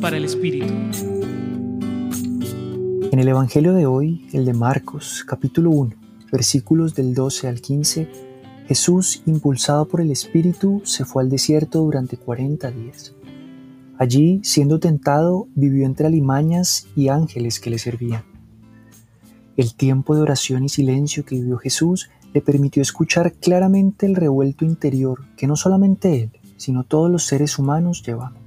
Para el Espíritu. En el Evangelio de hoy, el de Marcos, capítulo 1, versículos del 12 al 15, Jesús, impulsado por el Espíritu, se fue al desierto durante 40 días. Allí, siendo tentado, vivió entre alimañas y ángeles que le servían. El tiempo de oración y silencio que vivió Jesús le permitió escuchar claramente el revuelto interior que no solamente él, sino todos los seres humanos llevamos.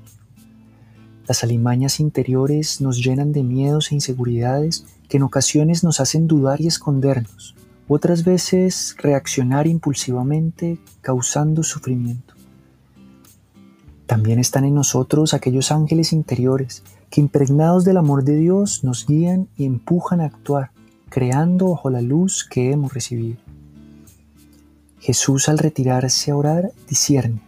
Las alimañas interiores nos llenan de miedos e inseguridades que en ocasiones nos hacen dudar y escondernos, otras veces reaccionar impulsivamente causando sufrimiento. También están en nosotros aquellos ángeles interiores que impregnados del amor de Dios nos guían y empujan a actuar, creando bajo la luz que hemos recibido. Jesús al retirarse a orar discierne,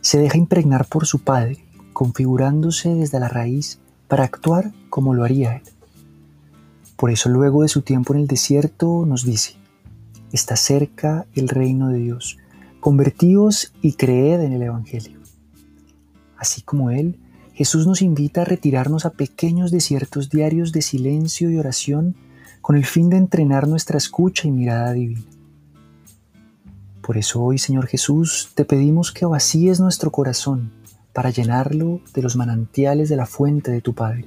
se deja impregnar por su Padre, configurándose desde la raíz para actuar como lo haría Él. Por eso luego de su tiempo en el desierto nos dice, está cerca el reino de Dios, convertíos y creed en el Evangelio. Así como Él, Jesús nos invita a retirarnos a pequeños desiertos diarios de silencio y oración con el fin de entrenar nuestra escucha y mirada divina. Por eso hoy, Señor Jesús, te pedimos que vacíes nuestro corazón para llenarlo de los manantiales de la fuente de tu Padre.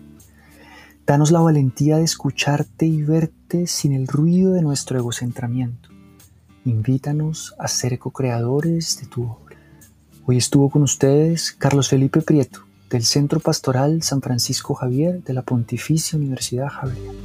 Danos la valentía de escucharte y verte sin el ruido de nuestro egocentramiento. Invítanos a ser co-creadores de tu obra. Hoy estuvo con ustedes Carlos Felipe Prieto, del Centro Pastoral San Francisco Javier de la Pontificia Universidad Javier.